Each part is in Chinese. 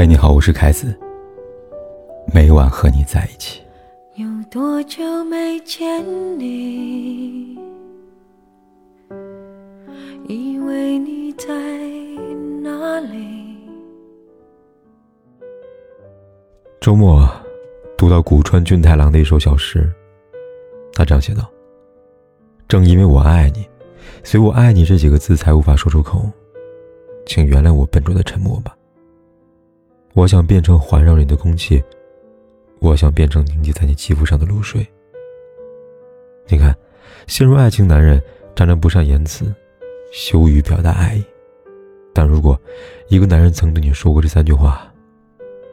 嗨，你好，我是凯子。每晚和你在一起。有多久没见你？以为你在哪里？周末读到古川俊太郎的一首小诗，他这样写道：“正因为我爱你，所以我爱你这几个字才无法说出口，请原谅我笨拙的沉默吧。我想变成环绕你的空气。”我想变成凝结在你肌肤上的露水。你看，陷入爱情男人常常不善言辞，羞于表达爱意。但如果一个男人曾对你说过这三句话，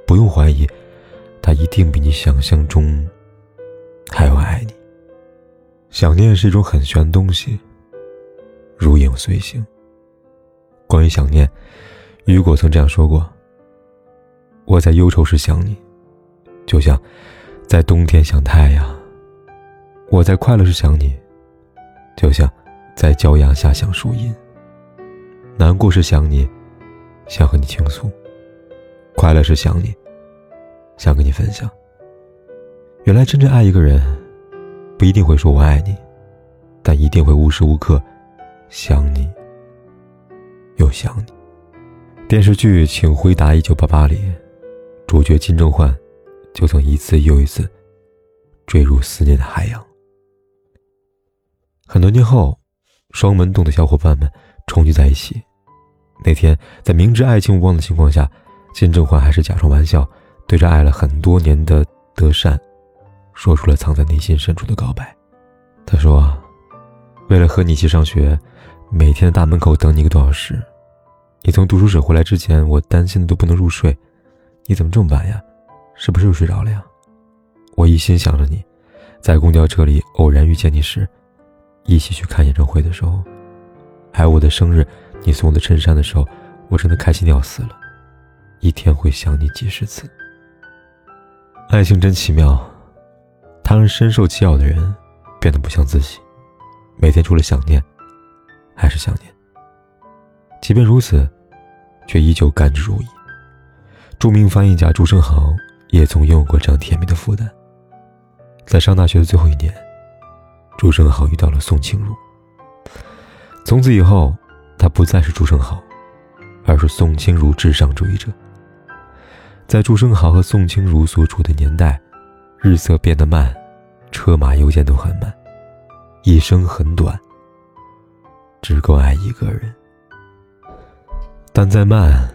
不用怀疑，他一定比你想象中还要爱你。想念是一种很玄的东西，如影随形。关于想念，雨果曾这样说过：“我在忧愁时想你。”就像在冬天想太阳，我在快乐时想你；就像在骄阳下想树荫。难过时想你，想和你倾诉；快乐时想你，想跟你分享。原来真正爱一个人，不一定会说我爱你，但一定会无时无刻想你，又想你。电视剧《请回答一九八八》里，主角金正焕。就曾一次又一次坠入思念的海洋。很多年后，双门洞的小伙伴们重聚在一起。那天，在明知爱情无望的情况下，金正焕还是假装玩笑，对着爱了很多年的德善，说出了藏在内心深处的告白。他说：“为了和你一起上学，每天在大门口等你一个多小时。你从读书室回来之前，我担心的都不能入睡。你怎么这么晚呀？”是不是又睡着了呀？我一心想着你，在公交车里偶然遇见你时，一起去看演唱会的时候，还有我的生日，你送我的衬衫的时候，我真的开心的要死了，一天会想你几十次。爱情真奇妙，它让深受其扰的人变得不像自己，每天除了想念，还是想念。即便如此，却依旧甘之如饴。著名翻译家朱生豪。也曾拥有过这样甜蜜的负担。在上大学的最后一年，朱生豪遇到了宋清如。从此以后，他不再是朱生豪，而是宋清如至上主义者。在朱生豪和宋清如所处的年代，日色变得慢，车马邮件都很慢，一生很短，只够爱一个人。但再慢，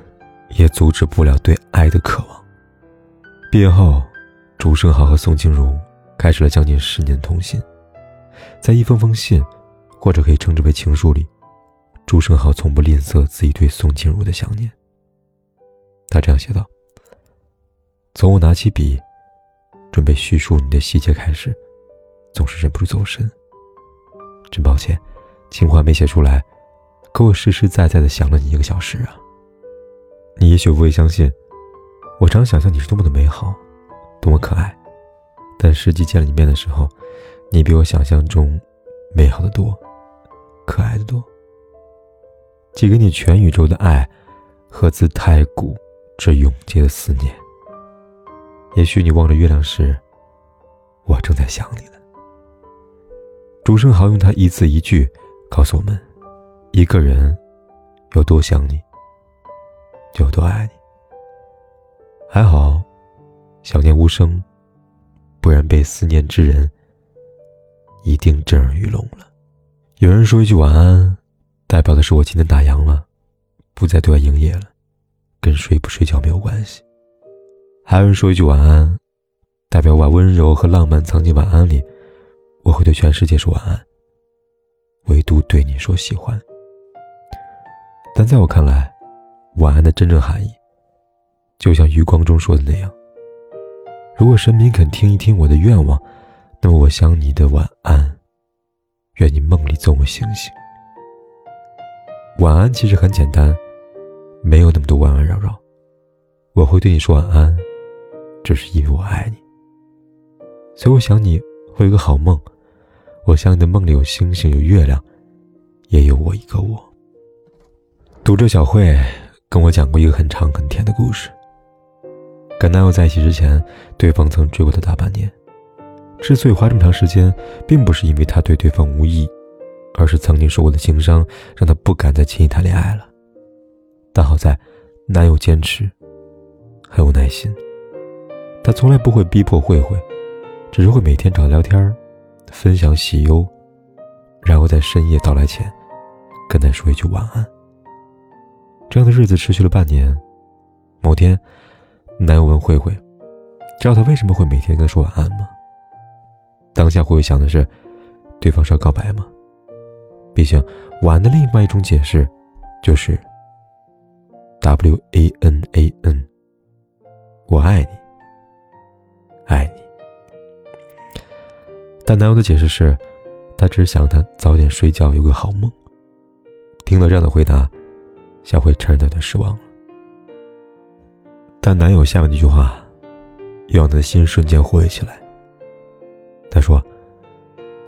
也阻止不了对爱的渴望。毕业后，朱生豪和宋静如开始了将近十年的通信。在一封封信，或者可以称之为情书里，朱生豪从不吝啬自己对宋静如的想念。他这样写道：“从我拿起笔，准备叙述你的细节开始，总是忍不住走神。真抱歉，情话没写出来，可我实实在在的想了你一个小时啊。你也许不会相信。”我常想象你是多么的美好，多么可爱，但实际见了你面的时候，你比我想象中美好的多，可爱的多。寄给你全宇宙的爱，和自太古至永劫的思念。也许你望着月亮时，我正在想你呢。朱生豪用他一字一句告诉我们：一个人有多想你，有多爱你。还好，想念无声，不然被思念之人一定震耳欲聋了。有人说一句晚安，代表的是我今天打烊了，不再对外营业了，跟睡不睡觉没有关系。还有人说一句晚安，代表把温柔和浪漫藏进晚安里，我会对全世界说晚安，唯独对你说喜欢。但在我看来，晚安的真正含义。就像余光中说的那样，如果神明肯听一听我的愿望，那么我想你的晚安，愿你梦里总有星星。晚安其实很简单，没有那么多弯弯绕绕。我会对你说晚安，只是因为我爱你。所以我想你会有个好梦。我想你的梦里有星星，有月亮，也有我一个我。读者小慧跟我讲过一个很长很甜的故事。跟男友在一起之前，对方曾追过她大半年。之所以花这么长时间，并不是因为他对对方无意，而是曾经受过的情伤让他不敢再轻易谈恋爱了。但好在，男友坚持，很有耐心。他从来不会逼迫慧慧，只是会每天找她聊天，分享喜忧，然后在深夜到来前，跟她说一句晚安。这样的日子持续了半年。某天，男友问慧慧：“知道他为什么会每天跟她说晚安吗？”当下慧慧想的是，对方是要告白吗？毕竟，晚安的另外一种解释，就是 W A N A N，我爱你，爱你。但男友的解释是，他只是想他早点睡觉，有个好梦。听到这样的回答，小慧承认有点失望了。但男友下面那句话，又让她的心瞬间活跃起来。他说：“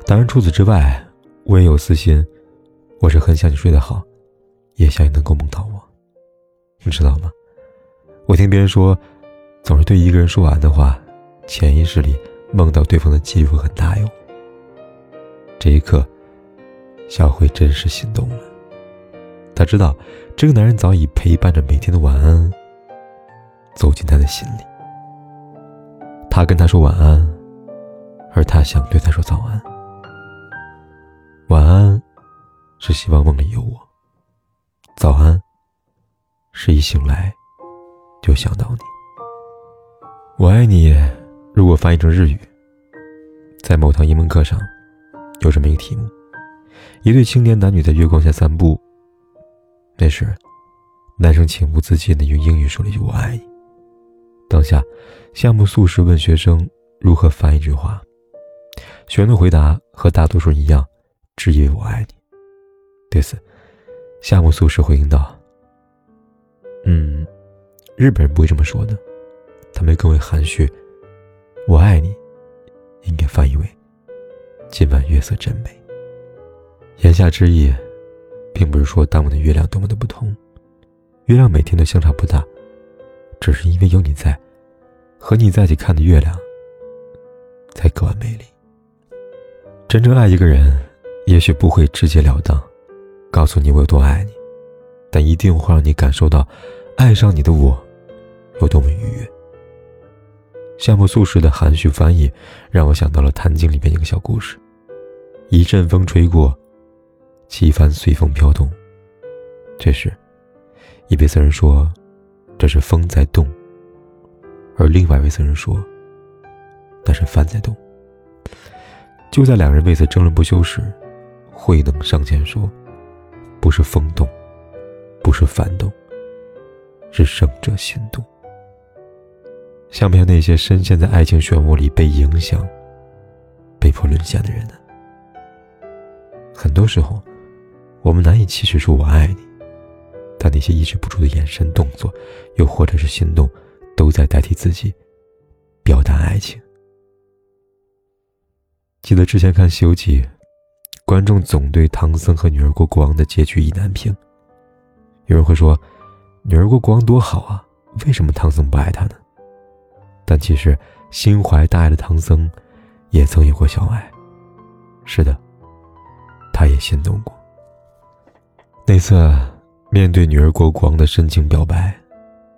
当然，除此之外，我也有私心。我是很想你睡得好，也想你能够梦到我。你知道吗？我听别人说，总是对一个人说完的话，潜意识里梦到对方的几率很大哟。这一刻，小慧真是心动了。她知道，这个男人早已陪伴着每天的晚安，走进她的心里。他跟他说晚安。”而他想对他说早安，晚安，是希望梦里有我；早安，是一醒来就想到你。我爱你，如果翻译成日语，在某堂英文课上，有这么一个题目：一对青年男女在月光下散步。那时，男生情不自禁地用英语说了一句“我爱你”。当下，夏目漱石问学生如何翻译这句话。学生的回答和大多数人一样，只以为我爱你。对此，夏目漱石回应道：“嗯，日本人不会这么说的，他们更为含蓄。我爱你，应该翻译为今晚月色真美。言下之意，并不是说当晚的月亮多么的不同，月亮每天都相差不大，只是因为有你在，和你在一起看的月亮，才格外美丽。”真正爱一个人，也许不会直截了当，告诉你我有多爱你，但一定会让你感受到，爱上你的我，有多么愉悦。夏目漱石的含蓄翻译，让我想到了《坛经》里面一个小故事：一阵风吹过，旗帆随风飘动。这时，一位僧人说：“这是风在动。”而另外一位僧人说：“那是帆在动。”就在两人为此争论不休时，慧能上前说：“不是风动，不是幡动，是胜者心动。”像不像那些深陷在爱情漩涡里被影响、被迫沦陷的人呢？很多时候，我们难以启齿说“我爱你”，但那些抑制不住的眼神、动作，又或者是行动，都在代替自己表达爱情。记得之前看《西游记》，观众总对唐僧和女儿国国王的结局意难平。有人会说，女儿国国王多好啊，为什么唐僧不爱他呢？但其实，心怀大爱的唐僧，也曾有过小爱。是的，他也心动过。那次，面对女儿国国王的深情表白，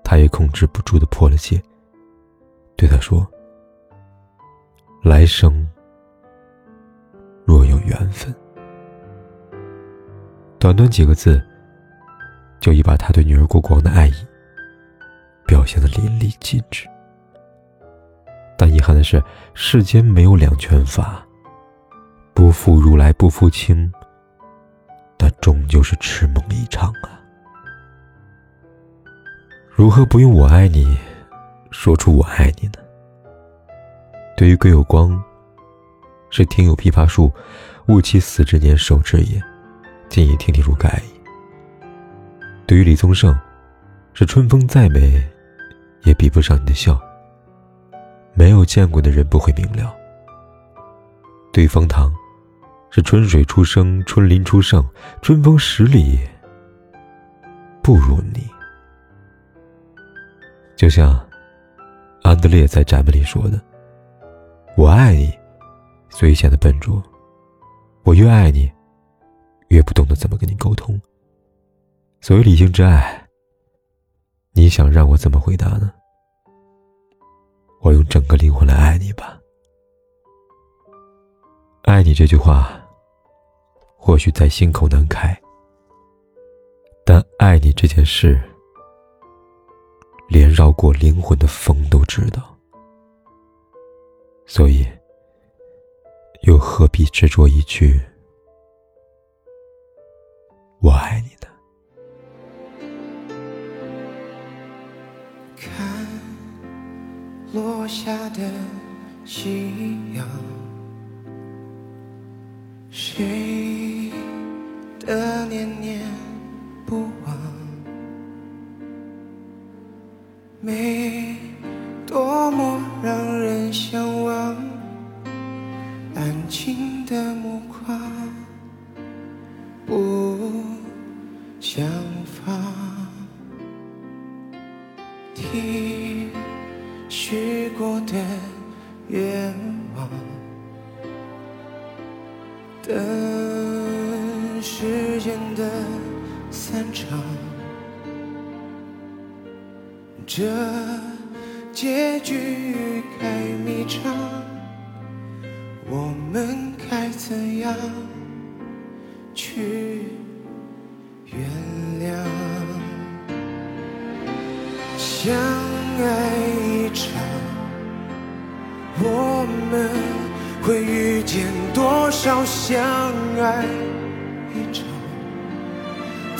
他也控制不住的破了戒，对他说：“来生。”若有缘分，短短几个字，就已把他对女儿国王的爱意表现的淋漓尽致。但遗憾的是，世间没有两全法，不负如来不负卿，终究是痴梦一场啊！如何不用“我爱你”说出“我爱你”呢？对于葛有光。是庭有枇杷树，吾妻死之年手之也，今已亭亭如盖矣。对于李宗盛，是春风再美，也比不上你的笑。没有见过的人不会明了。对于方唐，是春水初生，春林初盛，春风十里不如你。就像安德烈在展门里说的：“我爱你，所以显得笨拙。我越爱你，越不懂得怎么跟你沟通。所谓理性之爱，你想让我怎么回答呢？我用整个灵魂来爱你吧。你这句话，或许在心口难开，但爱你这件事。”连绕过灵魂的风都知道，所以又何必执着一句“我爱你”呢？看落下的夕阳，谁的念念不忘？美，多么让人向往。安静的目光，不想放。听许过的愿场。这结局该迷长，我们该怎样去原谅？相爱一场，我们会遇见多少相爱？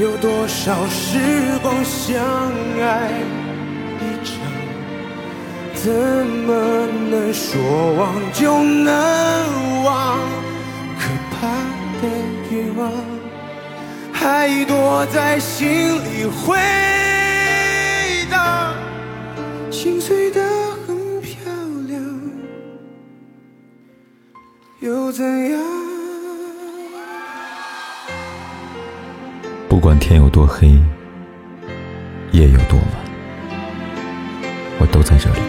有多少时光相爱一场，怎么能说忘就能忘？可怕的欲望还躲在心里回荡，心碎的很漂亮，又怎样？不管天有多黑，夜有多晚，我都在这里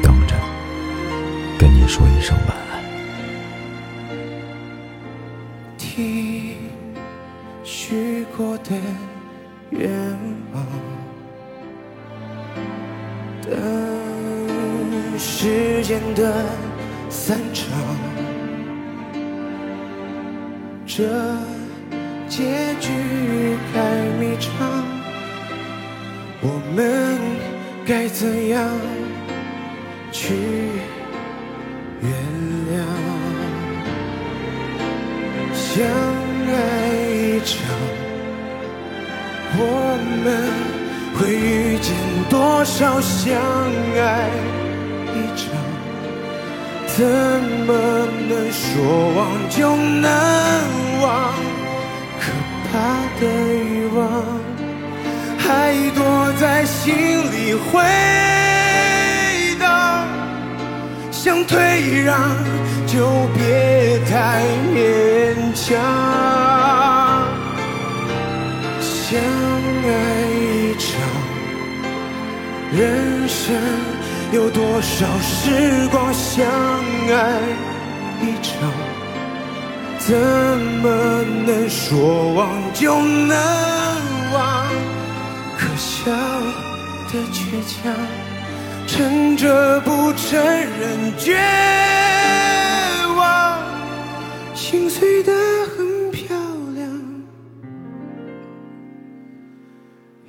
等着，跟你说一声晚安。听许过的愿望，等时间的散场，这。结局该迷长，我们该怎样去原谅？相爱一场，我们会遇见多少相爱一场？怎么能说忘就能忘？他的欲望还躲在心里回荡，想退让就别太勉强。相爱一场，人生有多少时光相爱一场？怎么能说忘就能忘？可笑的倔强，撑着不承认绝望，心碎的很漂亮，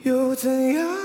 又怎样？